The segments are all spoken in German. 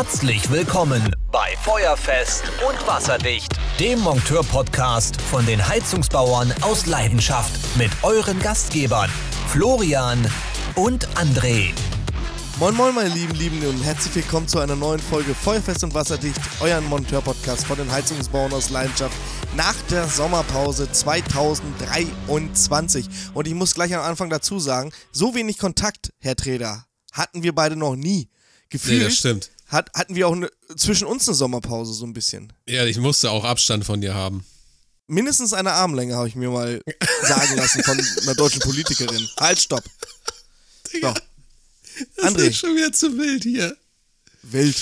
Herzlich willkommen bei Feuerfest und Wasserdicht, dem Monteur-Podcast von den Heizungsbauern aus Leidenschaft mit euren Gastgebern Florian und André. Moin Moin meine lieben Lieben und herzlich willkommen zu einer neuen Folge Feuerfest und Wasserdicht, euren Monteur-Podcast von den Heizungsbauern aus Leidenschaft nach der Sommerpause 2023. Und ich muss gleich am Anfang dazu sagen, so wenig Kontakt, Herr Treder, hatten wir beide noch nie. Gefühlt Nee, das stimmt. Hat, hatten wir auch eine, zwischen uns eine Sommerpause so ein bisschen. Ja, ich musste auch Abstand von dir haben. Mindestens eine Armlänge habe ich mir mal sagen lassen von einer deutschen Politikerin. Halt, stopp. So. Das André. ist schon wieder zu wild hier. Wild.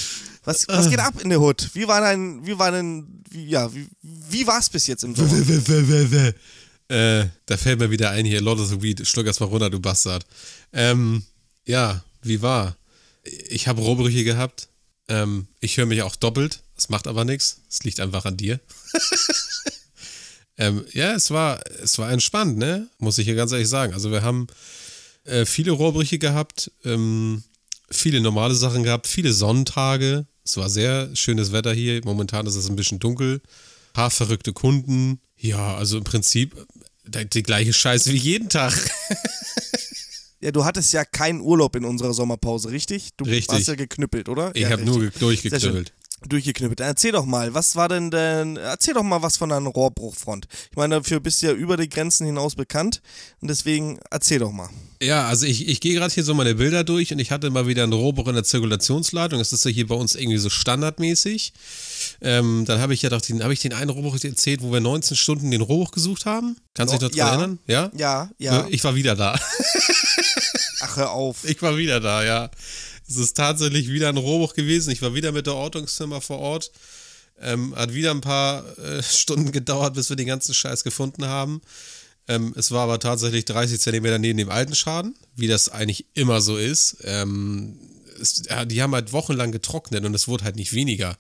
Was, was geht ab in der Hood? Wie war dein, wie war denn, wie, ja, wie, wie war es bis jetzt im Sommer? Äh, da fällt mir wieder ein hier, Lord of the Weed, schluck erst mal runter, du Bastard. Ähm, ja, wie war? Ich habe Rohbrüche gehabt. Ähm, ich höre mich auch doppelt. Das macht aber nichts. Es liegt einfach an dir. ähm, ja, es war, es war entspannt, ne? Muss ich hier ganz ehrlich sagen. Also wir haben äh, viele Rohrbrüche gehabt, ähm, viele normale Sachen gehabt, viele Sonnentage. Es war sehr schönes Wetter hier. Momentan ist es ein bisschen dunkel. Ein paar verrückte Kunden. Ja, also im Prinzip äh, die gleiche Scheiße wie jeden Tag. Ja, du hattest ja keinen Urlaub in unserer Sommerpause, richtig? Du Richtig. warst ja geknüppelt, oder? Ich ja, habe nur durchgeknüppelt. Durchgeknüppelt. Erzähl doch mal, was war denn denn, erzähl doch mal was von deiner Rohrbruchfront. Ich meine, dafür bist du ja über die Grenzen hinaus bekannt und deswegen erzähl doch mal. Ja, also ich, ich gehe gerade hier so meine Bilder durch und ich hatte mal wieder einen Rohrbruch in der Zirkulationsleitung. Das ist ja hier bei uns irgendwie so standardmäßig. Ähm, dann habe ich ja doch den, habe ich den einen Rohrbruch erzählt, wo wir 19 Stunden den Rohrbruch gesucht haben. Kannst du dich noch Ja. erinnern? Ja? Ja, ja. Ich war wieder da. Ach, hör auf. Ich war wieder da, ja. Es ist tatsächlich wieder ein Rohrbruch gewesen. Ich war wieder mit der Ortungszimmer vor Ort. Ähm, hat wieder ein paar äh, Stunden gedauert, bis wir den ganzen Scheiß gefunden haben. Ähm, es war aber tatsächlich 30 Zentimeter neben dem alten Schaden, wie das eigentlich immer so ist. Ähm, es, die haben halt wochenlang getrocknet und es wurde halt nicht weniger.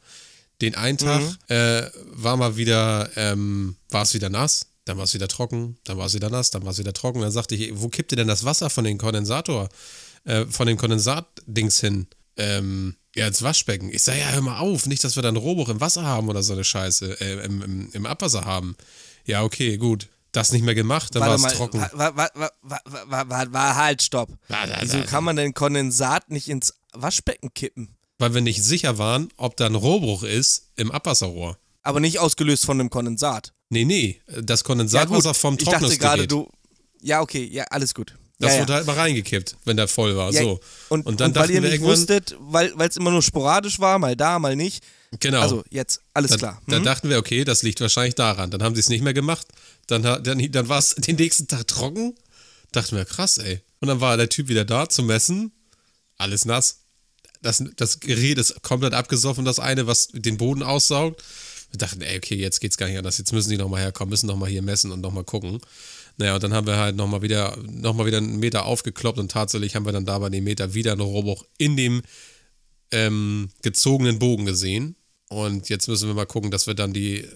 Den einen Tag äh, war mal wieder, ähm, war es wieder nass, dann war es wieder trocken, dann war es wieder nass, dann war es wieder trocken. Dann sagte ich, wo kippt ihr denn das Wasser von dem Kondensator, äh, von dem Kondensatdings hin? Ähm, ja, ins Waschbecken. Ich sage, ja, hör mal auf, nicht, dass wir dann Rohrbruch im Wasser haben oder so eine Scheiße, äh, im, im, im Abwasser haben. Ja, okay, gut. Das nicht mehr gemacht, dann war es trocken. War, war, war, war, halt, stopp. Wieso kann man denn Kondensat nicht ins Waschbecken kippen? Weil wir nicht sicher waren, ob da ein Rohrbruch ist im Abwasserrohr. Aber nicht ausgelöst von dem Kondensat. Nee, nee, das Kondensatwasser vom ich dachte Trocknungsgerät. gerade, du. Ja, okay, ja, alles gut. Das ja, wurde ja. halt mal reingekippt, wenn der voll war. Ja, so. Und, und dann und weil dachten ihr wir nicht wusstet, weil es immer nur sporadisch war, mal da, mal nicht. genau. Also jetzt, alles da, klar. da Mhm. dachten wir, okay, das liegt wahrscheinlich daran. Dann haben sie es nicht mehr gemacht. Dann, dann, dann war es den nächsten Tag trocken. Dachten wir, krass, ey. Und dann war der Typ wieder da zum Messen. Alles nass. Das, das Gerät ist komplett abgesoffen, das eine, was den Boden aussaugt. Wir dachten, ey, okay, jetzt geht's gar nicht anders. Jetzt müssen die nochmal herkommen, müssen nochmal hier messen und nochmal gucken. Naja, und dann haben wir halt nochmal wieder, noch wieder einen Meter aufgekloppt und tatsächlich haben wir dann da bei dem Meter wieder einen Rohrbruch in dem ähm, gezogenen Bogen gesehen. Und jetzt müssen wir mal gucken, dass wir dann die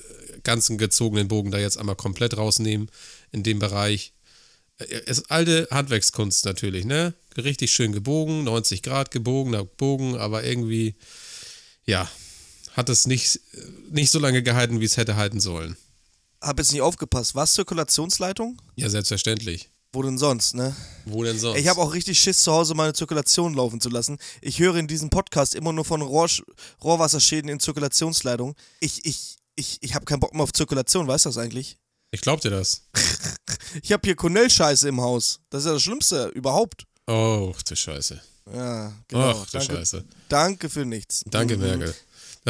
ganzen gezogenen Bogen da jetzt einmal komplett rausnehmen in dem Bereich. Äh, Ist alte Handwerkskunst natürlich, ne? Richtig schön gebogen, 90 Grad gebogener Bogen, aber irgendwie, ja, hat es nicht, nicht so lange gehalten, wie es hätte halten sollen. Hab jetzt nicht aufgepasst. Was Zirkulationsleitung? Ja, selbstverständlich. Wo denn sonst, ne? Wo denn sonst? Ich habe auch richtig Schiss zu Hause meine Zirkulation laufen zu lassen. Ich höre in diesem Podcast immer nur von Rohr, Rohrwasserschäden in Zirkulationsleitung. Ich, ich, ich, ich habe keinen Bock mehr auf Zirkulation, weißt du das eigentlich? ich glaub dir das. Ich habe hier Cornell-Scheiße im Haus. Das ist ja das Schlimmste überhaupt. Oh, du Scheiße. Ja, genau. Ach, du danke, Scheiße. danke für nichts. Danke. Merkel.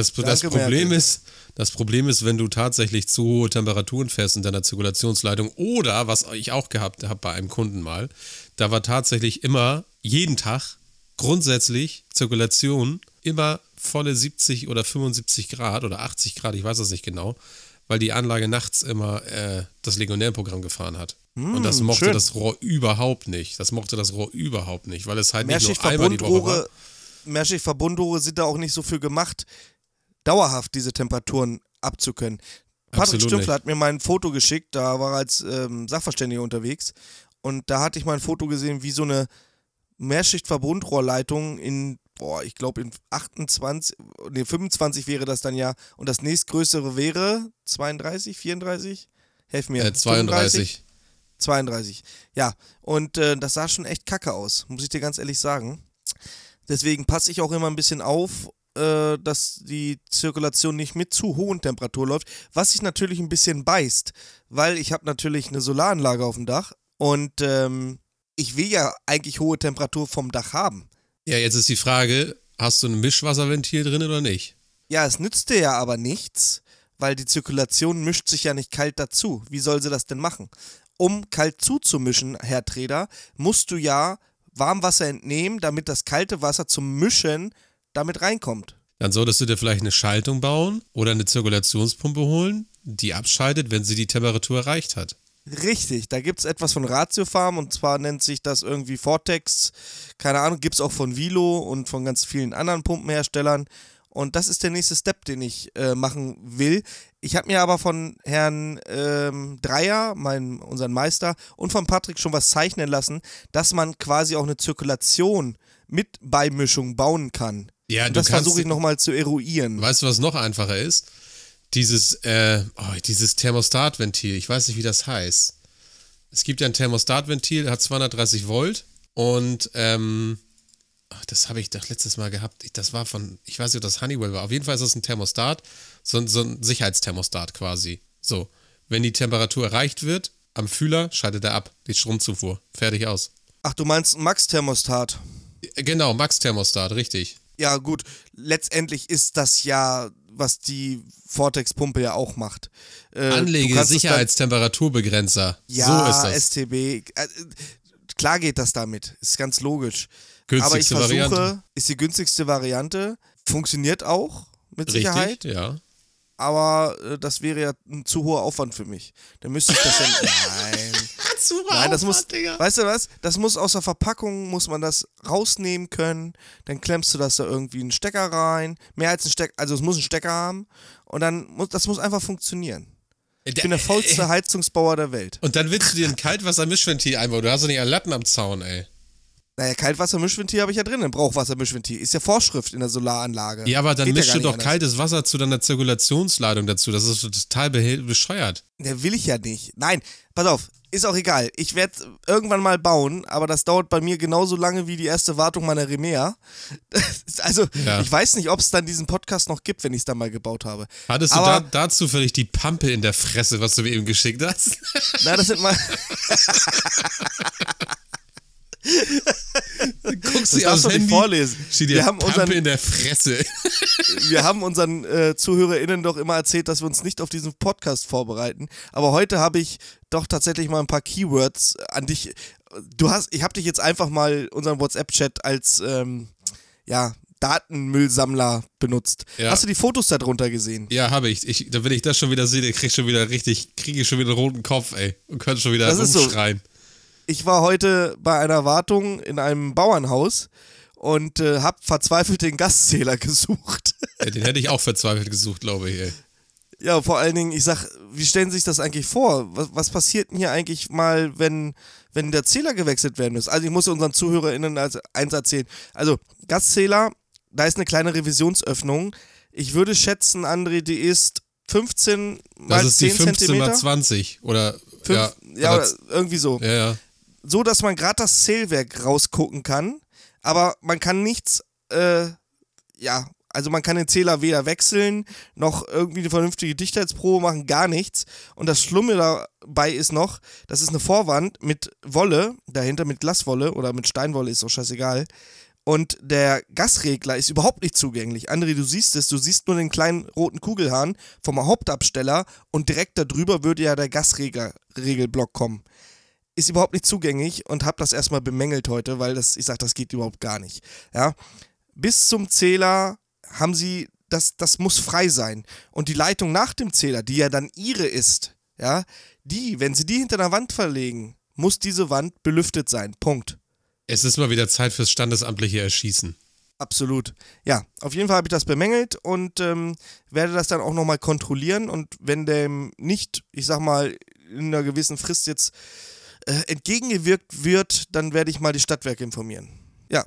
Das, das, Danke, Problem Merkel. ist, das Problem ist, wenn du tatsächlich zu hohe Temperaturen fährst in deiner Zirkulationsleitung oder, was ich auch gehabt habe bei einem Kunden mal, da war tatsächlich immer, jeden Tag, grundsätzlich Zirkulation, immer volle 70 oder 75 Grad oder 80 Grad, ich weiß das nicht genau, weil die Anlage nachts immer äh, das Legionärprogramm gefahren hat. Und das mochte schön. das Rohr überhaupt nicht. Das mochte das Rohr überhaupt nicht, weil es halt nicht nur einmal die Woche war. Mehrschichtverbundrohre sind da auch nicht so für gemacht, dauerhaft diese Temperaturen abzukönnen. Patrick Stümpfler hat mir mal ein Foto geschickt, da war er als ähm, Sachverständiger unterwegs und da hatte ich mal ein Foto gesehen, wie so eine Mehrschichtverbundrohrleitung in boah, ich glaube in 28, nee, 25 wäre das dann ja. Und das nächstgrößere wäre 32, 34? Helf mir. Äh, 32. 32. Ja, und äh, das sah schon echt kacke aus, muss ich dir ganz ehrlich sagen. Deswegen passe ich auch immer ein bisschen auf, äh, dass die Zirkulation nicht mit zu hohen Temperaturen läuft, was sich natürlich ein bisschen beißt, weil ich habe natürlich eine Solaranlage auf dem Dach und ähm, ich will ja eigentlich hohe Temperatur vom Dach haben. Ja, jetzt ist die Frage, hast du ein Mischwasserventil drin oder nicht? Ja, es nützt dir ja aber nichts, weil die Zirkulation mischt sich ja nicht kalt dazu. Wie soll sie das denn machen? Um kalt zuzumischen, Herr Treder, musst du ja Warmwasser entnehmen, damit das kalte Wasser zum Mischen damit reinkommt. Dann solltest du dir vielleicht eine Schaltung bauen oder eine Zirkulationspumpe holen, die abschaltet, wenn sie die Temperatur erreicht hat. Richtig, da gibt es etwas von Ratiofarm und zwar nennt sich das irgendwie Vortex. Keine Ahnung, gibt es auch von Vilo und von ganz vielen anderen Pumpenherstellern. Und das ist der nächste Step, den ich äh, machen will. Ich habe mir aber von Herrn ähm, Dreier, mein, unseren Meister, und von Patrick schon was zeichnen lassen, dass man quasi auch eine Zirkulation mit Beimischung bauen kann. Ja, und das versuche ich nochmal zu eruieren. Weißt du, was noch einfacher ist? Dieses, äh, oh, dieses Thermostatventil, ich weiß nicht, wie das heißt. Es gibt ja ein Thermostatventil, hat 230 Volt und ähm, ach, das habe ich doch letztes Mal gehabt. Ich- Das war von, ich weiß nicht, ob das Honeywell war. Auf jeden Fall ist das ein Thermostat, so, ein- so ein Sicherheitsthermostat quasi. So, wenn die Temperatur erreicht wird, am Fühler schaltet er ab, die Stromzufuhr. Fertig aus. Ach, du meinst ein Max-Thermostat? Äh, Genau, Max-Thermostat, richtig. Ja, gut. Letztendlich ist das ja, was die Vortex-Pumpe ja auch macht. Äh, Anlege, Sicherheitstemperaturbegrenzer. Ja, so ist das. STB. Äh, klar geht das damit. Ist ganz logisch. Günstigste Aber ich versuche, Variante. ist die günstigste Variante. Funktioniert auch mit Sicherheit. Richtig, ja. Aber äh, das wäre ja ein zu hoher Aufwand für mich. Dann müsste ich das ja. Nein. Nein, das muss, weißt du was? Das muss aus der Verpackung, muss man das rausnehmen können. Dann klemmst du das da irgendwie einen Stecker rein. Mehr als ein Stecker, also es muss einen Stecker haben. Und dann muss, das muss einfach funktionieren. Ich bin der faulste Heizungsbauer der Welt. Und dann willst du dir ein Kaltwassermischventil einbauen. Du hast doch nicht einen Latten am Zaun, ey. Naja, Kaltwassermischventil habe ich ja drin, ein Brauchwassermischventil. Ist ja Vorschrift in der Solaranlage. Ja, aber dann Geht ja mischst gar du doch anders. kaltes Wasser zu deiner Zirkulationsladung dazu. Das ist total bescheuert. Der will ich ja nicht. Nein, pass auf, ist auch egal. Ich werde irgendwann mal bauen, aber das dauert bei mir genauso lange wie die erste Wartung meiner Remea. Also, Ja. ich weiß nicht, ob es dann diesen Podcast noch gibt, wenn ich es dann mal gebaut habe. Hattest du Aber- da, dazu vielleicht die Pampe in der Fresse, was du mir eben geschickt hast? Na, das sind mal. Guckst Das du nicht Handy? vorlesen. Wir haben, unseren, in der Fresse. wir haben unseren äh, ZuhörerInnen doch immer erzählt, dass wir uns nicht auf diesen Podcast vorbereiten. Aber heute habe ich doch tatsächlich mal ein paar Keywords an dich. Du hast, ich habe dich jetzt einfach mal unseren WhatsApp-Chat als ähm, ja, Datenmüllsammler benutzt. Ja. Hast du die Fotos darunter gesehen? Ja, habe ich. ich. Da wenn ich das schon wieder sehe, krieg ich schon wieder richtig, kriege ich schon wieder einen roten Kopf, ey. Und könnte schon wieder Das rumschreien. Ich war heute bei einer Wartung in einem Bauernhaus und äh, habe verzweifelt den Gaszähler gesucht. Ja, den hätte ich auch verzweifelt gesucht, glaube ich, ey. Ja, vor allen Dingen, ich sag, wie stellen Sie sich das eigentlich vor? Was, was passiert denn hier eigentlich mal, wenn, wenn der Zähler gewechselt werden muss? Also ich muss unseren ZuhörerInnen als eins erzählen. Also, Gaszähler, da ist eine kleine Revisionsöffnung. Ich würde schätzen, André, die ist 15 mal Das ist die 10 15 Zentimeter. mal 20. Oder, Fünf, ja, ja, oder irgendwie so. ja, ja. So, dass man gerade das Zählwerk rausgucken kann, aber man kann nichts, äh, ja, also man kann den Zähler weder wechseln, noch irgendwie eine vernünftige Dichtheitsprobe machen, gar nichts. Und das Schlimme dabei ist noch, das ist eine Vorwand mit Wolle, dahinter mit Glaswolle oder mit Steinwolle, ist auch scheißegal. Und der Gasregler ist überhaupt nicht zugänglich. André, du siehst es, du siehst nur den kleinen roten Kugelhahn vom Hauptabsteller und direkt darüber würde ja der Gasregelblock kommen ist überhaupt nicht zugänglich und habe das erstmal bemängelt heute, weil das, ich sag, das geht überhaupt gar nicht. Ja, bis zum Zähler haben sie, das, das muss frei sein. Und die Leitung nach dem Zähler, die ja dann ihre ist, ja, die, wenn sie die hinter der Wand verlegen, muss diese Wand belüftet sein. Punkt. Es ist mal wieder Zeit fürs standesamtliche Erschießen. Absolut. Ja, auf jeden Fall habe ich das bemängelt und ähm, werde das dann auch nochmal kontrollieren. Und wenn dem nicht, ich sag mal, in einer gewissen Frist jetzt äh, entgegengewirkt wird, dann werde ich mal die Stadtwerke informieren. Ja.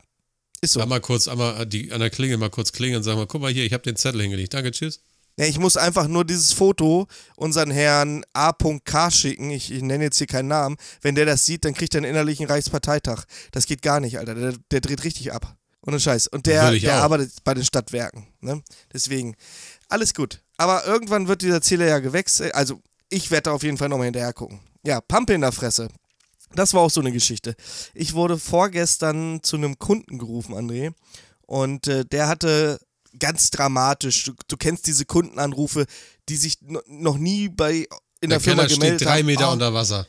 Ist so. Mal kurz, einmal die, an der Klingel mal kurz klingeln und sag mal, guck mal hier, ich habe den Zettel hingelegt. Danke, tschüss. Ja, ich muss einfach nur dieses Foto unseren Herrn A.K. schicken. Ich, ich nenne jetzt hier keinen Namen. Wenn der das sieht, dann kriegt er einen innerlichen Reichsparteitag. Das geht gar nicht, Alter. Der, der dreht richtig ab. Ohne Scheiß. Und der, der auch. arbeitet bei den Stadtwerken. Ne? Deswegen, alles gut. Aber irgendwann wird dieser Zähler ja gewechselt. Also, ich werde da auf jeden Fall nochmal hinterher gucken. Ja, Pampe in der Fresse. Das war auch so eine Geschichte. Ich wurde vorgestern zu einem Kunden gerufen, André. Und äh, der hatte ganz dramatisch, du, du kennst diese Kundenanrufe, die sich no, noch nie bei in der, Der Firma Keller steht gemeldet drei haben. Meter Oh, unter Wasser.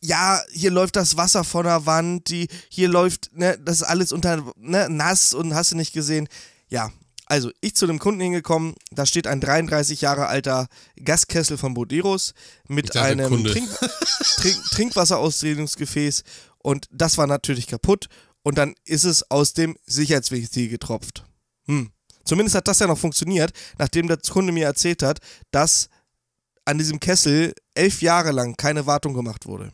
ja, hier läuft das Wasser von der Wand, die, hier läuft, ne, das ist alles unter, ne, nass und hast du nicht gesehen. Ja, also ich zu dem Kunden hingekommen, da steht ein 33 Jahre alter Gaskessel von Boderos mit einem. Trink, Trink, Trinkwasserausdrehungsgefäß und das war natürlich kaputt und dann ist es aus dem Sicherheitsventil getropft. Hm. Zumindest hat das ja noch funktioniert, nachdem der Kunde mir erzählt hat, dass an diesem Kessel elf Jahre lang keine Wartung gemacht wurde.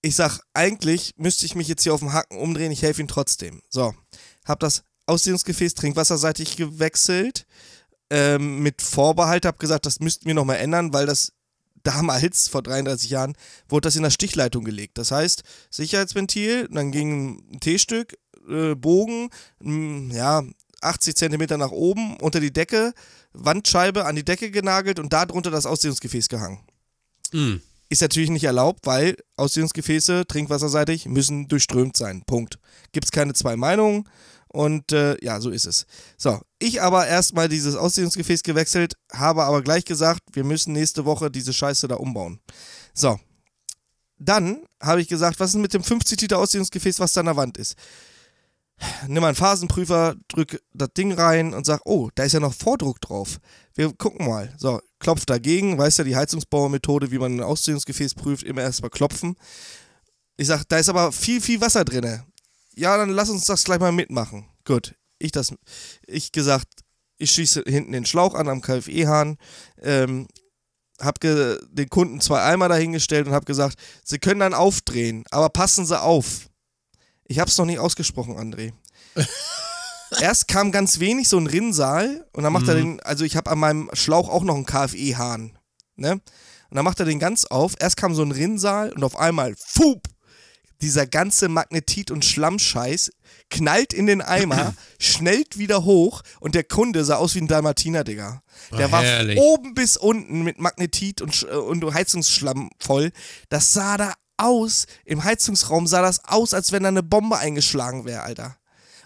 Ich sag, eigentlich müsste ich mich jetzt hier auf dem Haken umdrehen, ich helfe ihm trotzdem. So, hab das Ausdehnungsgefäß trinkwasserseitig gewechselt, ähm, mit Vorbehalt, hab gesagt, das müssten wir nochmal ändern, weil das damals, vor 33 Jahren, wurde das in der Stichleitung gelegt. Das heißt, Sicherheitsventil, dann ging ein T-Stück, äh, Bogen, mh, ja, 80 Zentimeter nach oben, unter die Decke, Wandscheibe an die Decke genagelt und darunter das Ausdehnungsgefäß gehangen. Hm. Ist natürlich nicht erlaubt, weil Ausdehnungsgefäße, trinkwasserseitig, müssen durchströmt sein. Punkt. Gibt es keine zwei Meinungen und äh, ja, so ist es. So, ich aber erstmal dieses Ausdehnungsgefäß gewechselt, habe aber gleich gesagt, wir müssen nächste Woche diese Scheiße da umbauen. So, dann habe ich gesagt, was ist mit dem 50 Liter Ausdehnungsgefäß, was da an der Wand ist? Nimm mal einen Phasenprüfer, drück das Ding rein und sag, oh, da ist ja noch Vordruck drauf. Wir gucken mal. So, klopft dagegen, weißt ja die Heizungsbauermethode, wie man ein Ausdehnungsgefäß prüft, immer erstmal klopfen. Ich sag, da ist aber viel, viel Wasser drinne. Ja, dann lass uns das gleich mal mitmachen. Gut, ich das, ich gesagt, ich schieße hinten den Schlauch an am KFE-Hahn, ähm, hab ge den Kunden zwei Eimer dahingestellt und hab gesagt, sie können dann aufdrehen, aber passen sie auf. Ich hab's noch nicht ausgesprochen, André. Erst kam ganz wenig, so ein Rinnsal, und dann macht er den, also ich habe an meinem Schlauch auch noch einen KFE-Hahn, ne? Und dann macht er den ganz auf. Erst kam so ein Rinnsal und auf einmal, fup, dieser ganze Magnetit- und Schlammscheiß knallt in den Eimer, schnellt wieder hoch und der Kunde sah aus wie ein Dalmatiner, Digga. Der Oh, war herrlich. oben bis unten mit Magnetit und, äh, und Heizungsschlamm voll. Das sah da aus, im Heizungsraum sah das aus, als wenn da eine Bombe eingeschlagen wäre, Alter.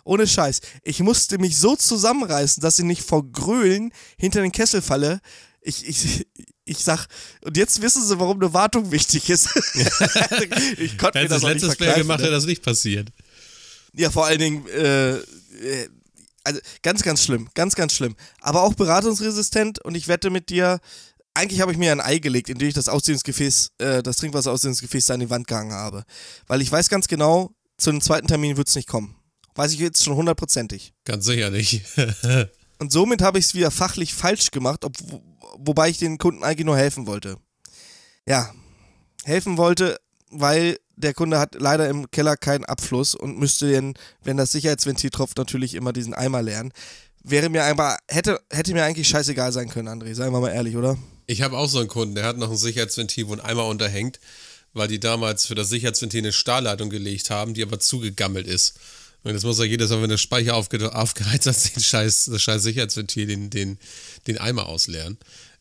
Ohne Scheiß. Ich musste mich so zusammenreißen, dass ich nicht vor Grölen hinter den Kessel falle. Ich, ich, ich sag, und jetzt wissen sie, warum eine Wartung wichtig ist. ich konnte mir das das letztes Mal verkneifen, gemacht, ne? wäre das nicht passiert. Ja, vor allen Dingen, äh, äh, also ganz, ganz schlimm, ganz, ganz schlimm. Aber auch beratungsresistent und ich wette mit dir, eigentlich habe ich mir ein Ei gelegt, indem ich das Ausdehnungsgefäß, äh, das Trinkwasserausdehnungsgefäß da an die Wand gehangen habe. Weil ich weiß ganz genau, zu einem zweiten Termin wird es nicht kommen. Weiß ich jetzt schon hundertprozentig. Ganz sicher nicht. Und somit habe ich es wieder fachlich falsch gemacht, ob, wo, wobei ich den Kunden eigentlich nur helfen wollte. Ja, helfen wollte, weil der Kunde hat leider im Keller keinen Abfluss und müsste den, wenn das Sicherheitsventil tropft, natürlich immer diesen Eimer leeren. Wäre mir aber, hätte, hätte mir eigentlich scheißegal sein können, André. Seien wir mal ehrlich, oder? Ich habe auch so einen Kunden, der hat noch ein Sicherheitsventil, wo ein Eimer unterhängt, weil die damals für das Sicherheitsventil eine Stahlleitung gelegt haben, die aber zugegammelt ist. Und das muss er jedes Mal, wenn der Speicher aufge aufgeheizt hat, den scheiß, das scheiß Sicherheitsventil, den, den, den Eimer ausleeren.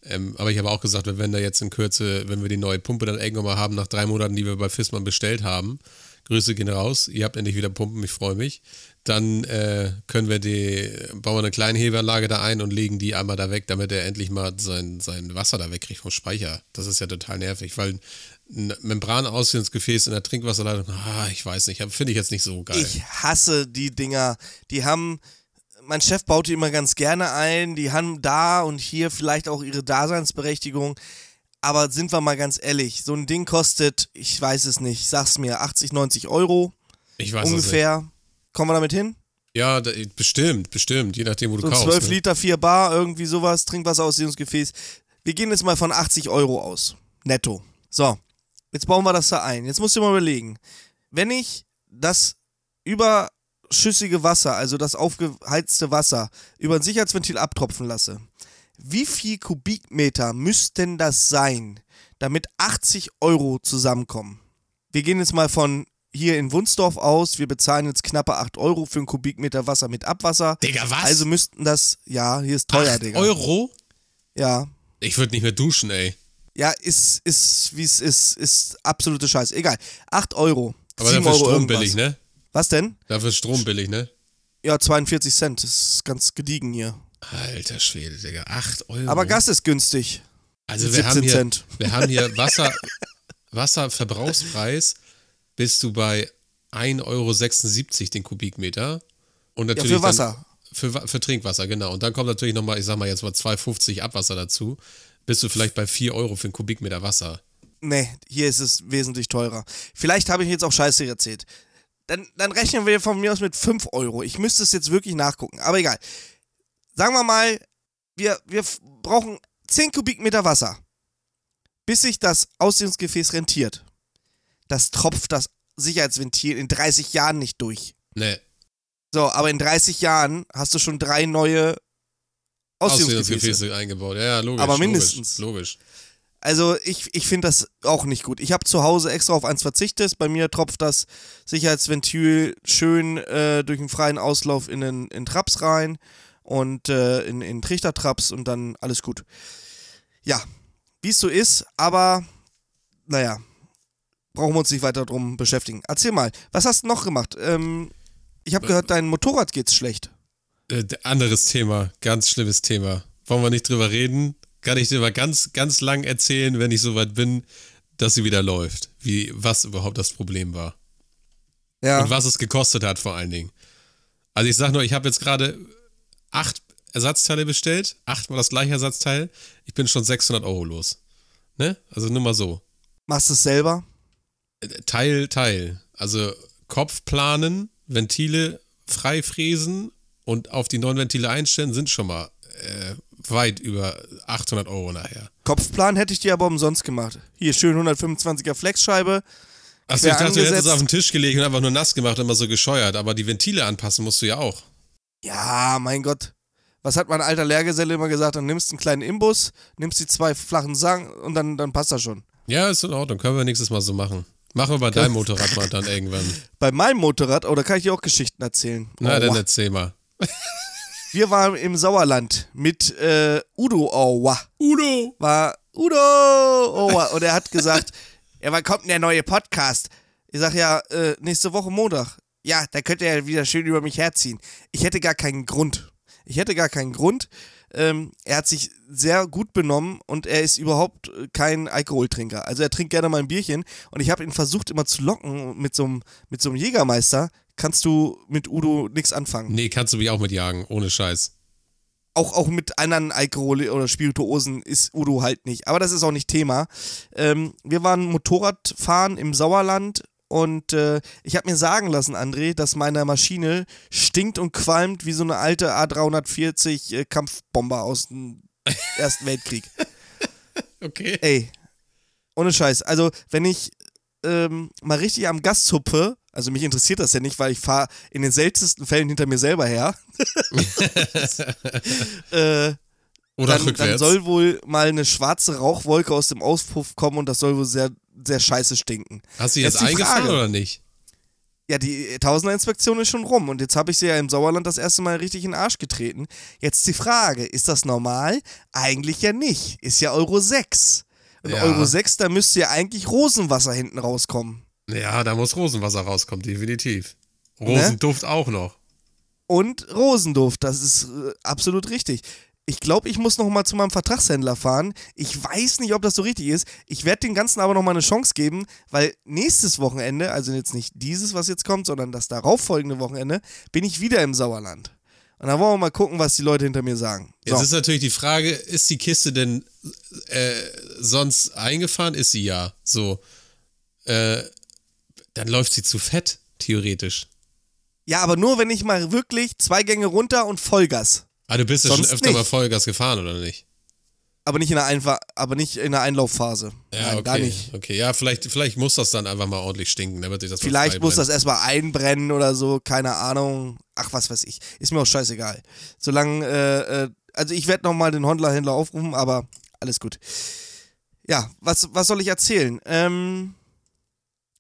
Ähm, aber ich habe auch gesagt, wenn da jetzt in Kürze, wenn wir die neue Pumpe dann irgendwann mal haben, nach drei Monaten, die wir bei Fissmann bestellt haben, Grüße gehen raus, ihr habt endlich wieder Pumpen, ich freue mich. Dann äh, können wir die, bauen wir eine kleine Hebeanlage da ein und legen die einmal da weg, damit er endlich mal sein, sein Wasser da wegkriegt vom Speicher. Das ist ja total nervig, weil ein Membranausgangsgefäß in der Trinkwasserleitung, ah, ich weiß nicht, finde ich jetzt nicht so geil. Ich hasse die Dinger. Die haben, mein Chef baut die immer ganz gerne ein. Die haben da und hier vielleicht auch ihre Daseinsberechtigung. Aber sind wir mal ganz ehrlich, so ein Ding kostet, ich weiß es nicht, sag's mir, 80, 90 Euro ich weiß es ungefähr. Kommen wir damit hin? nicht. Ja, da, bestimmt, bestimmt, je nachdem, wo du So ein kaufst. 12 ne? Liter, 4 Bar, irgendwie sowas, Trinkwasserausdehnungsgefäß. Wir gehen jetzt mal von 80 Euro aus. Netto. So, jetzt bauen wir das da ein. Jetzt musst du mal überlegen, wenn ich das über überschüssige Wasser, also das aufgeheizte Wasser, über ein Sicherheitsventil abtropfen lasse, wie viel Kubikmeter müssten das sein, damit 80 Euro zusammenkommen? Wir gehen jetzt mal von hier in Wunsdorf aus. Wir bezahlen jetzt knappe 8 Euro für einen Kubikmeter Wasser mit Abwasser. Digga, was? Also müssten das, ja, hier ist teuer, 8 Digga. Euro? Ja. Ich würde nicht mehr duschen, ey. Ja, ist, ist, wie es ist, ist absolute Scheiße. Egal. 8 Euro. Aber 7 dafür Euro Strom irgendwas. billig, ne? Was denn? Dafür ist Strom billig, ne? Ja, 42 Cent. Das ist ganz gediegen hier. Alter Schwede, Digga. 8 Euro. Aber Gas ist günstig. also wir haben 17 hier, Cent. Wir haben hier Wasser, Wasserverbrauchspreis bist du bei 1,76 Euro den Kubikmeter. Und Ja, natürlich für Wasser. Dann, für, für Trinkwasser, genau. Und dann kommt natürlich nochmal, ich sag mal jetzt mal 2,50 Abwasser dazu. Bist du vielleicht bei 4 Euro für einen Kubikmeter Wasser. Nee, hier ist es wesentlich teurer. Vielleicht habe ich jetzt auch Scheiße erzählt. Dann, dann rechnen wir von mir aus mit 5 Euro. Ich müsste es jetzt wirklich nachgucken. Aber egal. Sagen wir mal, wir, wir brauchen 10 Kubikmeter Wasser. Bis sich das Ausdehnungsgefäß rentiert. Das tropft das Sicherheitsventil in 30 Jahren nicht durch. Ne, So, aber in 30 Jahren hast du schon drei neue Ausdehnungsgefäße. Ausdehnungsgefäße eingebaut. Ja, ja, logisch. Aber logisch, mindestens. Logisch. Also ich, ich finde das auch nicht gut. Ich habe zu Hause extra auf eins verzichtet. Bei mir tropft das Sicherheitsventil schön äh, durch einen freien Auslauf in den in Traps rein und äh, in, in Trichtertraps und dann alles gut. Ja, wie es so ist, aber naja, brauchen wir uns nicht weiter drum beschäftigen. Erzähl mal, was hast du noch gemacht? Ähm, ich habe gehört, dein Motorrad geht's schlecht. Äh, anderes Thema, ganz schlimmes Thema. Wollen wir nicht drüber reden? Kann ich dir mal ganz, ganz lang erzählen, wenn ich soweit bin, dass sie wieder läuft. Wie, was überhaupt das Problem war. Ja. Und was es gekostet hat, vor allen Dingen. Also ich sag nur, ich habe jetzt gerade acht Ersatzteile bestellt, achtmal das gleiche Ersatzteil. Ich bin schon 600 Euro los. Ne? Also nur mal so. Machst du es selber? Teil, Teil. Also Kopf planen, Ventile freifräsen und auf die neuen Ventile einstellen, sind schon mal äh, weit über 800 Euro nachher. Kopfplan hätte ich dir aber umsonst gemacht. Hier schön 125er Flexscheibe. Achso, ich dachte, du hättest es angesetzt. auf den Tisch gelegt und einfach nur nass gemacht und immer so gescheuert. Aber die Ventile anpassen musst du ja auch. Ja, mein Gott. Was hat mein alter Lehrgeselle immer gesagt? Dann nimmst du einen kleinen Imbus, nimmst die zwei flachen Sang und dann, dann passt das schon. Ja, ist in Ordnung. Können wir nächstes Mal so machen. Machen wir bei deinem Motorrad mal dann irgendwann. Bei meinem Motorrad, oh, da kann ich dir auch Geschichten erzählen. Na, oh, dann erzähl mal. Wir waren im Sauerland mit äh, Udo Aua. Udo! War Udo Aua. Und er hat gesagt, ja, wann kommt denn der neue Podcast? Ich sag ja, äh, nächste Woche Montag. Ja, da könnt ihr ja wieder schön über mich herziehen. Ich hätte gar keinen Grund. Ich hätte gar keinen Grund. Ähm, er hat sich sehr gut benommen und er ist überhaupt äh, kein Alkoholtrinker. Also er trinkt gerne mal ein Bierchen und ich habe ihn versucht immer zu locken mit so einem mit so einem Jägermeister. Kannst du mit Udo nichts anfangen. Nee, kannst du mich auch mitjagen, ohne Scheiß. Auch, auch mit anderen Alkohol- oder Spirituosen ist Udo halt nicht. Aber das ist auch nicht Thema. Ähm, wir waren Motorradfahren im Sauerland und äh, ich habe mir sagen lassen, André, dass meine Maschine stinkt und qualmt wie so eine alte A340 äh, Kampfbomber aus dem Ersten Weltkrieg. Okay. Ey, ohne Scheiß. Also, wenn ich ähm, mal richtig am Gas zupfe, also mich interessiert das ja nicht, weil ich fahre in den seltensten Fällen hinter mir selber her. äh, Oder dann, rückwärts. dann soll wohl mal eine schwarze Rauchwolke aus dem Auspuff kommen und das soll wohl sehr, sehr scheiße stinken. Hast du Jetzt jetzt eingefahren Frage. oder nicht? Ja, die Tausender-Inspektion ist schon rum und jetzt habe ich sie ja im Sauerland das erste Mal richtig in den Arsch getreten. Jetzt die Frage, ist das normal? Eigentlich ja nicht. Ist ja Euro 6. Und Ja. Euro 6, da müsste ja eigentlich Rosenwasser hinten rauskommen. Ja, da muss Rosenwasser rauskommen, definitiv. Ne? Rosenduft auch noch. Und Rosenduft, das ist äh, absolut richtig. Ich glaube, ich muss noch mal zu meinem Vertragshändler fahren. Ich weiß nicht, ob das so richtig ist. Ich werde den Ganzen aber noch mal eine Chance geben, weil nächstes Wochenende, also jetzt nicht dieses, was jetzt kommt, sondern das darauffolgende Wochenende, bin ich wieder im Sauerland. Und da wollen wir mal gucken, was die Leute hinter mir sagen. So. Jetzt ist natürlich die Frage, ist die Kiste denn äh, sonst eingefahren? Ist sie ja. So. Äh, dann läuft sie zu fett, theoretisch. Ja, aber nur, wenn ich mal wirklich zwei Gänge runter und Vollgas. Ah, du bist ja schon öfter mal nicht. Vollgas gefahren, oder nicht? aber nicht in der, Einfa aber nicht in der Einlaufphase. Ja, Nein, okay. da nicht. Okay, ja, vielleicht, vielleicht muss das dann einfach mal ordentlich stinken, damit sich das mal Vielleicht muss das erstmal einbrennen oder so, keine Ahnung. Ach, was weiß ich. Ist mir auch scheißegal. Solange, äh, äh, also ich werde nochmal den Honda-Händler aufrufen, aber alles gut. Ja, was, was soll ich erzählen? Ähm,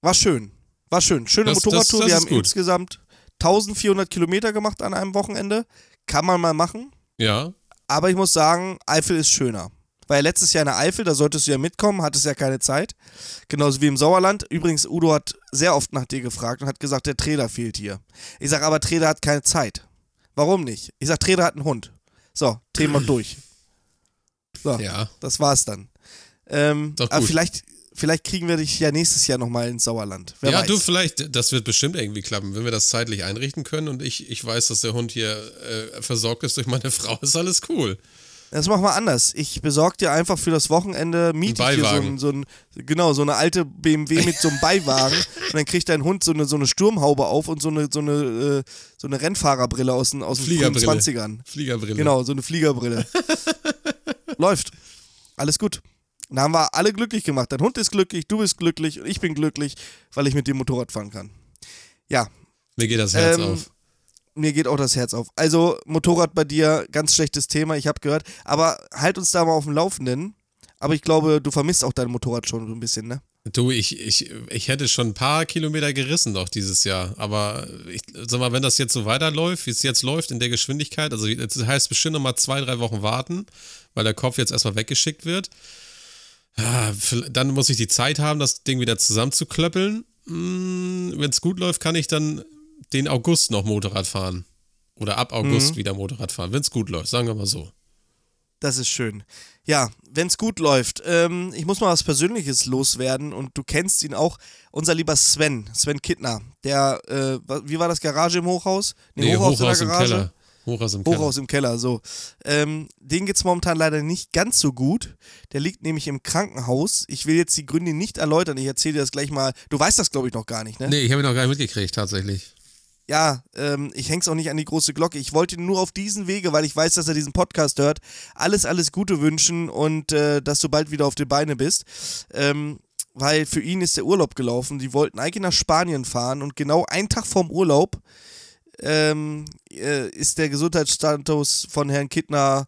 war schön. War schön. Schöne Das- das- Motorradtour. das Wir ist haben gut. insgesamt 1400 Kilometer gemacht an einem Wochenende. Kann man mal machen. Ja, Aber ich muss sagen, Eifel ist schöner. Weil letztes Jahr in der Eifel, da solltest du ja mitkommen, hattest ja keine Zeit. Genauso wie im Sauerland. Übrigens, Udo hat sehr oft nach dir gefragt und hat gesagt, der Trainer fehlt hier. Ich sag aber, Trainer hat keine Zeit. Warum nicht? Ich sag, Trainer hat einen Hund. So, Thema durch. So, ja. das war's dann. Ähm, Doch aber vielleicht, vielleicht kriegen wir dich ja nächstes Jahr nochmal ins Sauerland. Wer ja, weiß. du, vielleicht, das wird bestimmt irgendwie klappen, wenn wir das zeitlich einrichten können und ich, ich weiß, dass der Hund hier äh, versorgt ist durch meine Frau, ist alles cool. Das machen wir anders. Ich besorge dir einfach für das Wochenende, miete ich dir so ein, so ein, genau, so eine alte BMW mit so einem Beiwagen und dann kriegt dein Hund so eine, so eine Sturmhaube auf und so eine, so eine, äh, so eine Rennfahrerbrille aus den, aus den frühen Fliegerbrille. 20ern. Fliegerbrille. Genau, so eine Fliegerbrille. Läuft. Alles gut. Dann haben wir alle glücklich gemacht. Dein Hund ist glücklich, du bist glücklich und ich bin glücklich, weil ich mit dem Motorrad fahren kann. Ja, Mir geht das Herz Ähm, auf. mir geht auch das Herz auf. Also Motorrad bei dir, ganz schlechtes Thema, ich habe gehört. Aber halt uns da mal auf dem Laufenden. Aber ich glaube, du vermisst auch dein Motorrad schon so ein bisschen, ne? Du, ich, ich, ich hätte schon ein paar Kilometer gerissen noch dieses Jahr. Aber ich sag mal, wenn das jetzt so weiterläuft, wie es jetzt läuft, in der Geschwindigkeit, also das heißt bestimmt noch mal zwei, drei Wochen warten, weil der Kopf jetzt erstmal weggeschickt wird. Ja, dann muss ich die Zeit haben, das Ding wieder zusammenzuklöppeln. Wenn es gut läuft, kann ich dann den August noch Motorrad fahren. Oder ab August wieder Motorrad fahren, wenn es gut läuft, sagen wir mal so. Das ist schön. Ja, wenn es gut läuft. Ähm, ich muss mal was Persönliches loswerden und du kennst ihn auch. Unser lieber Sven, Sven Kittner. Der, äh, wie war das Garage im Hochhaus? Nee, Hochhaus, Hochhaus in im der Garage? Keller. Hochhaus im Keller. Hochhaus im Keller, so. Ähm, den geht's momentan leider nicht ganz so gut. Der liegt nämlich im Krankenhaus. Ich will jetzt die Gründe nicht erläutern. Ich erzähle dir das gleich mal. Du weißt das, glaube ich, noch gar nicht, ne? Nee, ich habe ihn noch gar nicht mitgekriegt, tatsächlich. Ja, ähm, ich häng's auch nicht an die große Glocke. Ich wollte nur auf diesen Wege, weil ich weiß, dass er diesen Podcast hört, alles, alles Gute wünschen und äh, dass du bald wieder auf die Beine bist. Ähm, weil für ihn ist der Urlaub gelaufen. Die wollten eigentlich nach Spanien fahren und genau einen Tag vorm Urlaub ähm, äh, ist der Gesundheitsstatus von Herrn Kittner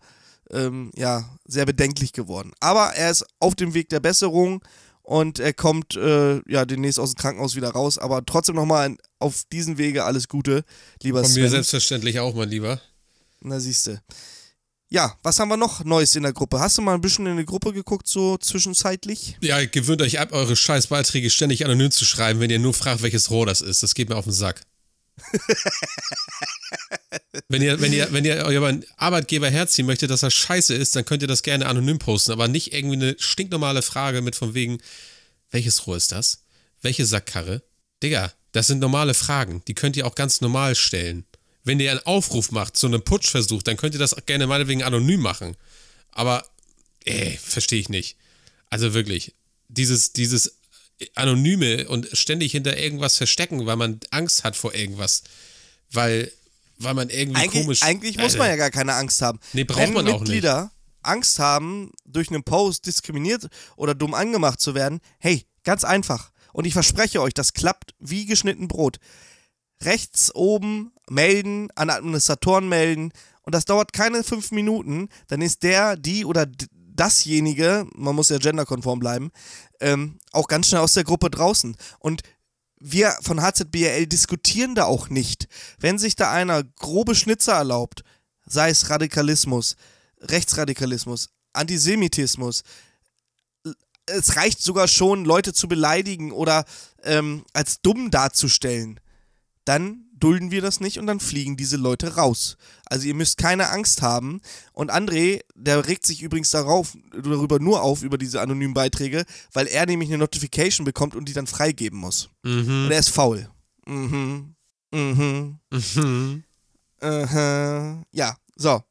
ähm, ja, sehr bedenklich geworden. Aber er ist auf dem Weg der Besserung und er kommt äh, ja demnächst aus dem Krankenhaus wieder raus. Aber trotzdem nochmal auf diesen Wege alles Gute, lieber Von Sven. mir selbstverständlich auch, mein Lieber. Na siehste. Ja, was haben wir noch Neues in der Gruppe? Hast du mal ein bisschen in die Gruppe geguckt, so zwischenzeitlich? Ja, gewöhnt euch ab, eure scheiß Beiträge ständig anonym zu schreiben, wenn ihr nur fragt, welches Rohr das ist. Das geht mir auf den Sack. wenn ihr, wenn ihr, wenn ihr euren Arbeitgeber herziehen möchtet, dass er scheiße ist, dann könnt ihr das gerne anonym posten, aber nicht irgendwie eine stinknormale Frage mit von wegen, welches Rohr ist das? Welche Sackkarre? Digga, das sind normale Fragen, die könnt ihr auch ganz normal stellen. Wenn ihr einen Aufruf macht zu einem Putschversuch, dann könnt ihr das gerne meinetwegen anonym machen. Aber, ey, verstehe ich nicht. Also wirklich, dieses, dieses Anonyme und ständig hinter irgendwas verstecken, weil man Angst hat vor irgendwas. Weil, weil man irgendwie Eigentlich, komisch. eigentlich muss Alter. man ja gar keine Angst haben. Nee, braucht Wenn man auch Mitglieder Angst haben, durch einen Post diskriminiert oder dumm angemacht zu werden, hey, ganz einfach. Und ich verspreche euch, das klappt wie geschnitten Brot. Rechts oben melden, an Administratoren melden und das dauert keine fünf Minuten, dann ist der, die oder dasjenige, man muss ja genderkonform bleiben, ähm, auch ganz schnell aus der Gruppe draußen. Und wir von HZBL diskutieren da auch nicht. Wenn sich da einer grobe Schnitzer erlaubt, sei es Radikalismus, Rechtsradikalismus, Antisemitismus, es reicht sogar schon, Leute zu beleidigen oder ähm, als dumm darzustellen, dann dulden wir das nicht und dann fliegen diese Leute raus. Also ihr müsst keine Angst haben. Und André, der regt sich übrigens darauf, darüber nur auf, über diese anonymen Beiträge, weil er nämlich eine Notification bekommt und die dann freigeben muss. Mhm. Und er ist faul. Mhm. Mhm. Mhm. Aha. Ja, so.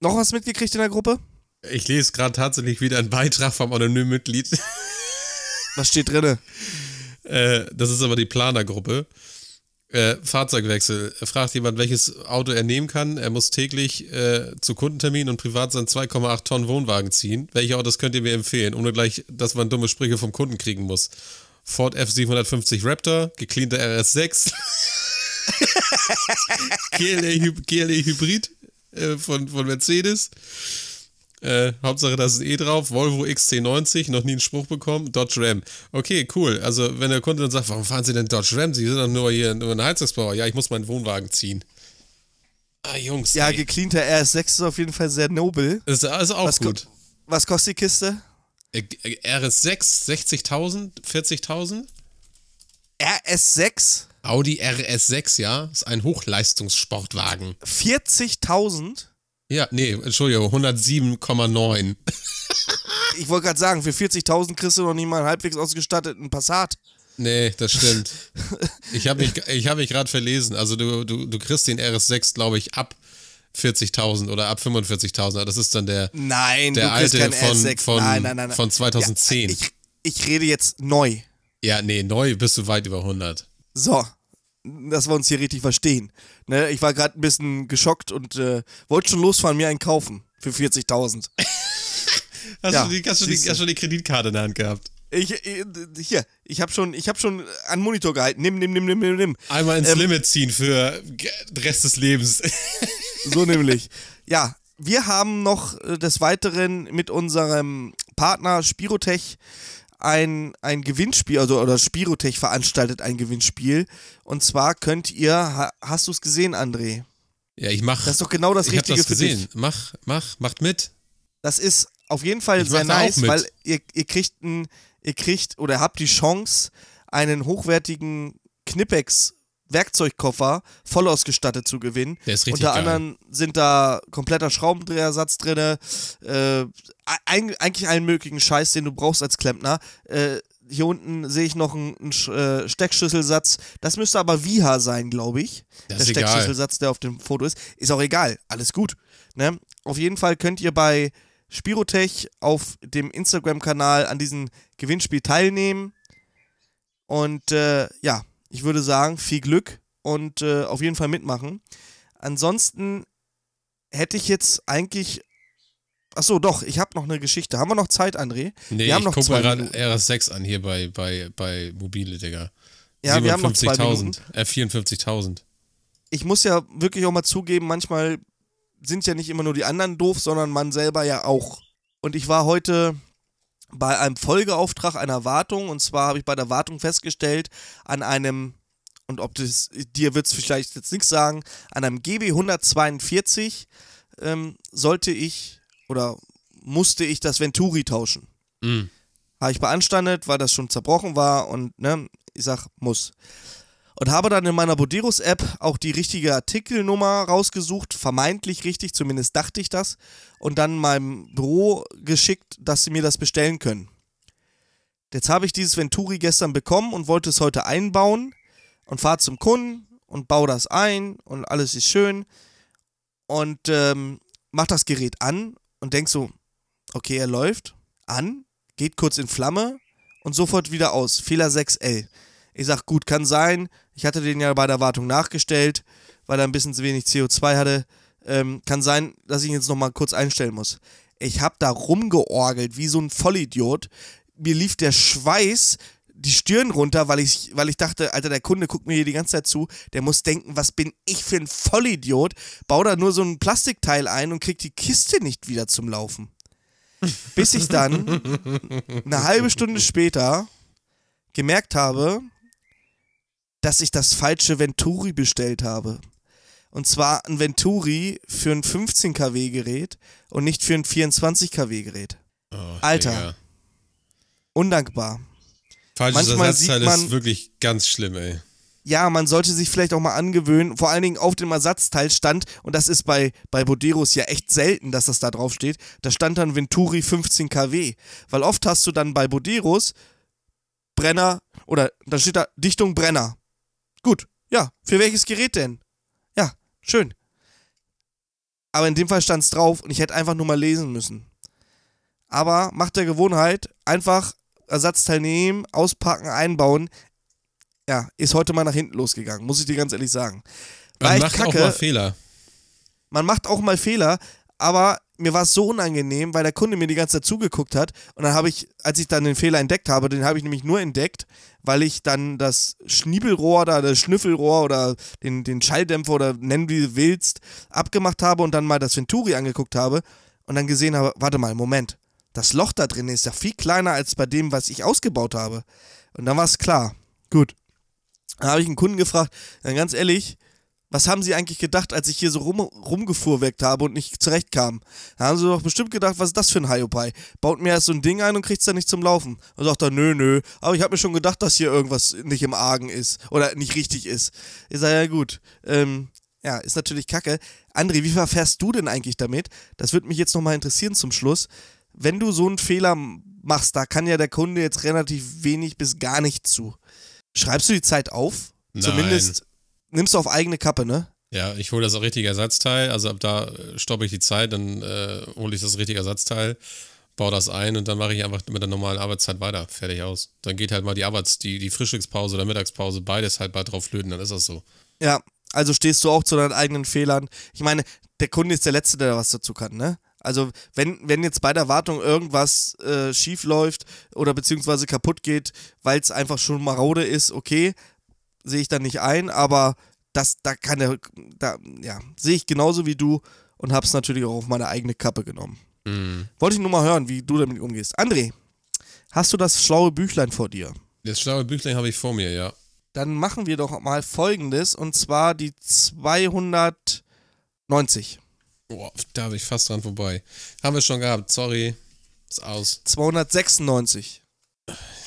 Noch was mitgekriegt in der Gruppe? Ich lese gerade tatsächlich wieder einen Beitrag vom anonymen Mitglied. Was steht drinne? Äh, das ist aber die Planergruppe. Äh, Fahrzeugwechsel. Fragt jemand, welches Auto er nehmen kann. Er muss täglich äh, zu Kundentermin und privat sein 2,8 Tonnen Wohnwagen ziehen. Welche Autos könnt ihr mir empfehlen, ohne gleich, dass man dumme Sprüche vom Kunden kriegen muss? Ford F750 Raptor, gecleanter RS6, GLE, GLE Hybrid äh, von, von Mercedes. Äh, Hauptsache, da ist ein E drauf. Volvo XC90, noch nie einen Spruch bekommen. Dodge Ram. Okay, cool. Also, wenn der Kunde dann sagt, warum fahren Sie denn Dodge Ram? Sie sind doch nur hier nur ein Heizungsbauer. Ja, ich muss meinen Wohnwagen ziehen. Ah, Jungs. Ja, ey. gecleanter RS6 ist auf jeden Fall sehr nobel. Das ist also auch Was, ko gut. was kostet die Kiste? Äh, äh, RS6, 60.000, 40.000? RS6? Audi RS6, ja, ist ein Hochleistungssportwagen. 40.000? Ja, nee, Entschuldigung, 107,9. Ich wollte gerade sagen, für 40.000 kriegst du noch nie mal einen halbwegs ausgestatteten Passat. Nee, das stimmt. Ich habe mich, ich hab mich gerade verlesen. Also du, du, du kriegst den RS6, glaube ich, ab 40.000 oder ab 45.000. Das ist dann der, Nein, der alte von, RS6. von, nein, nein, nein. von 2010. Ja, ich, ich rede jetzt neu. Ja, nee, neu bist du weit über 100. So, dass wir uns hier richtig verstehen. Ne, ich war gerade ein bisschen geschockt und äh, wollte schon losfahren, mir einen kaufen für 40.000. Hast, Ja, du die, hast, du die, siehste. hast du die Kreditkarte in der Hand gehabt? Ich, ich, hier, ich habe schon, ich hab schon an Monitor gehalten. Nimm, nimm, nimm, nimm, nimm, nimm. Einmal ins Ähm, Limit ziehen für den Rest des Lebens. So nämlich. Ja, wir haben noch äh, des Weiteren mit unserem Partner Spirotech ein, ein Gewinnspiel, also oder Spirotech veranstaltet ein Gewinnspiel. Und zwar könnt ihr, ha, hast du es gesehen, André? Ja, ich mach. Das ist doch genau das ich Richtige das für gesehen. dich. Mach, mach, macht mit. Das ist auf jeden Fall Ich sehr nice, weil ihr, ihr kriegt ein, ihr kriegt oder habt die Chance, einen hochwertigen Knipex Werkzeugkoffer voll ausgestattet zu gewinnen. Der ist richtig Unter geil. anderem sind da kompletter Schraubendrehersatz drin, äh, eigentlich allen möglichen Scheiß, den du brauchst als Klempner. Äh, hier unten sehe ich noch einen, einen äh, Steckschlüsselsatz. Das müsste aber Viha sein, glaube ich. Das der. Steckschlüsselsatz, der auf dem Foto ist. Ist auch egal. Alles gut. Ne? Auf jeden Fall könnt ihr bei Spirotech auf dem Instagram-Kanal an diesem Gewinnspiel teilnehmen. Und äh, ja, ich würde sagen, viel Glück und äh, auf jeden Fall mitmachen. Ansonsten hätte ich jetzt eigentlich. Achso, doch, ich habe noch eine Geschichte. Haben wir noch Zeit, André? Nee, wir haben ich noch guck zwei mal gerade Minuten. RS6 an hier bei, bei, bei Mobile, Digga. Ja, wir haben noch zwei 57.000. Minuten. Äh, 54.000. Ich muss ja wirklich auch mal zugeben, manchmal sind ja nicht immer nur die anderen doof, sondern man selber ja auch. Und ich war heute bei einem Folgeauftrag einer Wartung und zwar habe ich bei der Wartung festgestellt, an einem, und ob das, dir wird es vielleicht jetzt nichts sagen, an einem GB 142 ähm, sollte ich oder musste ich das Venturi tauschen. Mhm. Habe ich beanstandet, weil das schon zerbrochen war und ne, ich sag, muss. Und habe dann in meiner Boderos-App auch die richtige Artikelnummer rausgesucht, vermeintlich richtig, zumindest dachte ich das, und dann meinem Büro geschickt, dass sie mir das bestellen können. Jetzt habe ich dieses Venturi gestern bekommen und wollte es heute einbauen und fahre zum Kunden und baue das ein und alles ist schön und ähm, mach das Gerät an und denk so, okay, er läuft an, geht kurz in Flamme und sofort wieder aus. Fehler 6L. Ich sag, gut, kann sein. Ich hatte den ja bei der Wartung nachgestellt, weil er ein bisschen zu wenig CO2 hatte. Ähm, kann sein, dass ich ihn jetzt nochmal kurz einstellen muss. Ich hab da rumgeorgelt wie so ein Vollidiot. Mir lief der Schweiß die Stirn runter, weil ich, weil ich dachte, Alter, der Kunde guckt mir hier die ganze Zeit zu. Der muss denken, was bin ich für ein Vollidiot? Bau da nur so ein Plastikteil ein und krieg die Kiste nicht wieder zum Laufen. Bis ich dann eine halbe Stunde später gemerkt habe, dass ich das falsche Venturi bestellt habe. Und zwar ein Venturi für ein 15 kW Gerät und nicht für ein 24 kW Gerät. Oh, Alter. Digga. Undankbar. Falsches Manchmal Ersatzteil sieht man- ist wirklich ganz schlimm, ey. Ja, man sollte sich vielleicht auch mal angewöhnen, vor allen Dingen auf dem Ersatzteil stand, und das ist bei, bei Boderos ja echt selten, dass das da drauf steht, da stand dann Venturi 15 kW. Weil oft hast du dann bei Boderos Brenner, oder da steht da Dichtung Brenner. Gut, ja, für welches Gerät denn? Ja, schön. Aber in dem Fall stand es drauf und ich hätte einfach nur mal lesen müssen. Aber macht der Gewohnheit, einfach Ersatzteil nehmen, auspacken, einbauen. ja, ist heute mal nach hinten losgegangen, muss ich dir ganz ehrlich sagen. Man echt macht kacke. auch mal Fehler. man macht auch mal Fehler, aber mir war es so unangenehm, weil der Kunde mir die ganze Zeit zugeguckt hat und dann habe ich, als ich dann den Fehler entdeckt habe, den habe ich nämlich nur entdeckt, weil ich dann das Schniebelrohr oder das Schnüffelrohr oder den, den Schalldämpfer oder nennen wie du willst, abgemacht habe und dann mal das Venturi angeguckt habe und dann gesehen habe, warte mal, Moment, das Loch da drin ist ja viel kleiner als bei dem, was ich ausgebaut habe. Und dann war es klar. Gut. Dann habe ich einen Kunden gefragt, dann ganz ehrlich, was haben Sie eigentlich gedacht, als ich hier so rum, rumgefuhrwerkt habe und nicht zurechtkam? Da haben Sie doch bestimmt gedacht, was ist das für ein Hiopai? Baut mir erst so ein Ding ein und kriegt's dann nicht zum Laufen. Und sagt er, nö, nö. Aber ich habe mir schon gedacht, dass hier irgendwas nicht im Argen ist oder nicht richtig ist. Ich sage, ja gut. Ähm, ja, ist natürlich kacke. André, wie verfährst du denn eigentlich damit? Das würde mich jetzt nochmal interessieren zum Schluss. Wenn du so einen Fehler machst, da kann ja der Kunde jetzt relativ wenig bis gar nicht zu. Schreibst du die Zeit auf? Nein. Zumindest nimmst du auf eigene Kappe, ne? Ja, ich hole das auch richtige Ersatzteil. Also ab da äh, stoppe ich die Zeit, dann äh, hole ich das richtige Ersatzteil, baue das ein und dann mache ich einfach mit der normalen Arbeitszeit weiter. Fertig aus. Dann geht halt mal die Arbeits-, die, die Frühstückspause oder Mittagspause, beides halt bald drauf flöten, dann ist das so. Ja, also stehst du auch zu deinen eigenen Fehlern. Ich meine, der Kunde ist der Letzte, der was dazu kann, ne? Also, wenn, wenn jetzt bei der Wartung irgendwas äh, schief läuft oder beziehungsweise kaputt geht, weil es einfach schon marode ist, okay, sehe ich dann nicht ein, aber das, da kann der, da, ja, sehe ich genauso wie du und hab's natürlich auch auf meine eigene Kappe genommen. Mhm. Wollte ich nur mal hören, wie du damit umgehst. André, hast du das schlaue Büchlein vor dir? Das schlaue Büchlein habe ich vor mir, ja. Dann machen wir doch mal folgendes und zwar die 290. Boah, da habe ich fast dran vorbei. Haben wir schon gehabt, sorry. Ist aus. 296.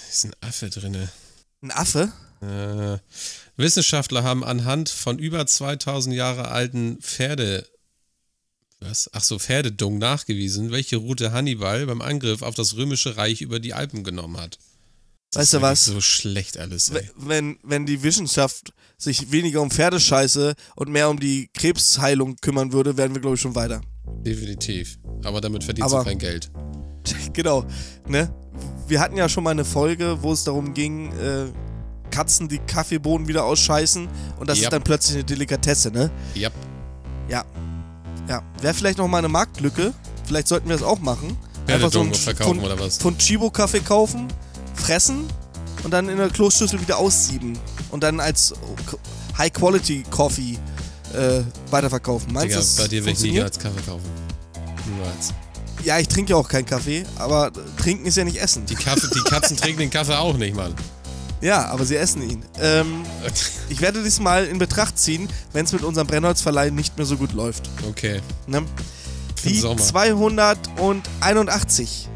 Ist ein Affe drinne. Ein Affe? Äh, Wissenschaftler haben anhand von über 2000 Jahre alten Pferde, was? Ach so, Pferdedung nachgewiesen, welche Route Hannibal beim Angriff auf das römische Reich über die Alpen genommen hat. Das Weißt du was? So schlecht alles, ey. Wenn, wenn die Wissenschaft sich weniger um Pferdescheiße und mehr um die Krebsheilung kümmern würde, wären wir, glaube ich, schon weiter. Definitiv. Aber damit verdienst Aber- du kein Geld. genau, ne? Wir hatten ja schon mal eine Folge, wo es darum ging, äh, Katzen die Kaffeebohnen wieder ausscheißen und das Ja. ist dann plötzlich eine Delikatesse, ne? Ja, Ja. Ja. Wäre vielleicht noch mal eine Marktlücke. Vielleicht sollten wir das auch machen. Pferdedung Sch- verkaufen Pfund- oder was? Pfund Chibo-Kaffee kaufen, fressen und dann in der Kloschüssel wieder aussieben. Und dann als High-Quality-Coffee äh, weiterverkaufen. Meinst du, das bei dir will ich nie funktioniert? als Kaffee kaufen. Niemals. Ja, ich trinke ja auch keinen Kaffee, aber trinken ist ja nicht essen. Die, Kaffee, die Katzen trinken den Kaffee auch nicht, Mann. Ja, aber sie essen ihn. Ähm, ich werde dies mal in Betracht ziehen, wenn es mit unserem Brennholzverleih nicht mehr so gut läuft. Okay, Ne? Die Sommer. 281.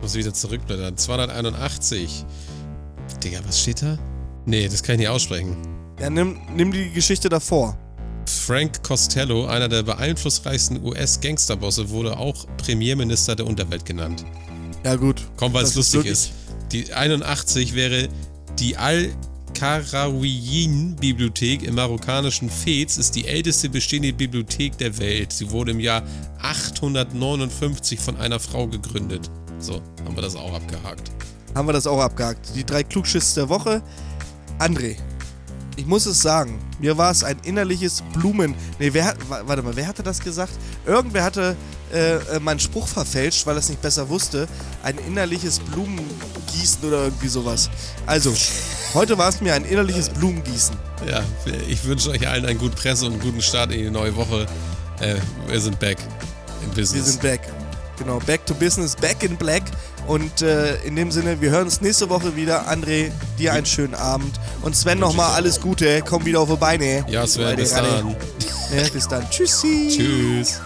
muss wieder zurückblättern. 281. Digga, was steht da? Nee, das kann ich nicht aussprechen. Ja, nimm, nimm die Geschichte davor. Frank Costello, einer der beeinflussreichsten US-Gangsterbosse, wurde auch Premierminister der Unterwelt genannt. Ja, gut. Komm, weil es lustig ist. Die 81 wäre die Al-Karawiyin-Bibliothek im marokkanischen Fez, ist die älteste bestehende Bibliothek der Welt. Sie wurde im Jahr 859 von einer Frau gegründet. So, haben wir das auch abgehakt. Haben wir das auch abgehakt. Die drei Klugschiss der Woche. André, ich muss es sagen, mir war es ein innerliches Blumen. Nee, wer hat. wa- Warte mal, wer hatte das gesagt? Irgendwer hatte äh, äh, meinen Spruch verfälscht, weil er es nicht besser wusste. Ein innerliches Blumengießen oder irgendwie sowas. Also, heute war es mir ein innerliches Blumengießen. Ja, ich wünsche euch allen einen guten Presse und einen guten Start in die neue Woche. Äh, wir sind back in Wir Business. sind back. Genau, back to business, back in black. Und äh, in dem Sinne, wir hören uns nächste Woche wieder. André, dir einen schönen Abend. Und Sven nochmal alles Gute. Komm wieder auf die Beine. ja, Sven, bis dann. Ja, bis dann. Tschüssi. Tschüss.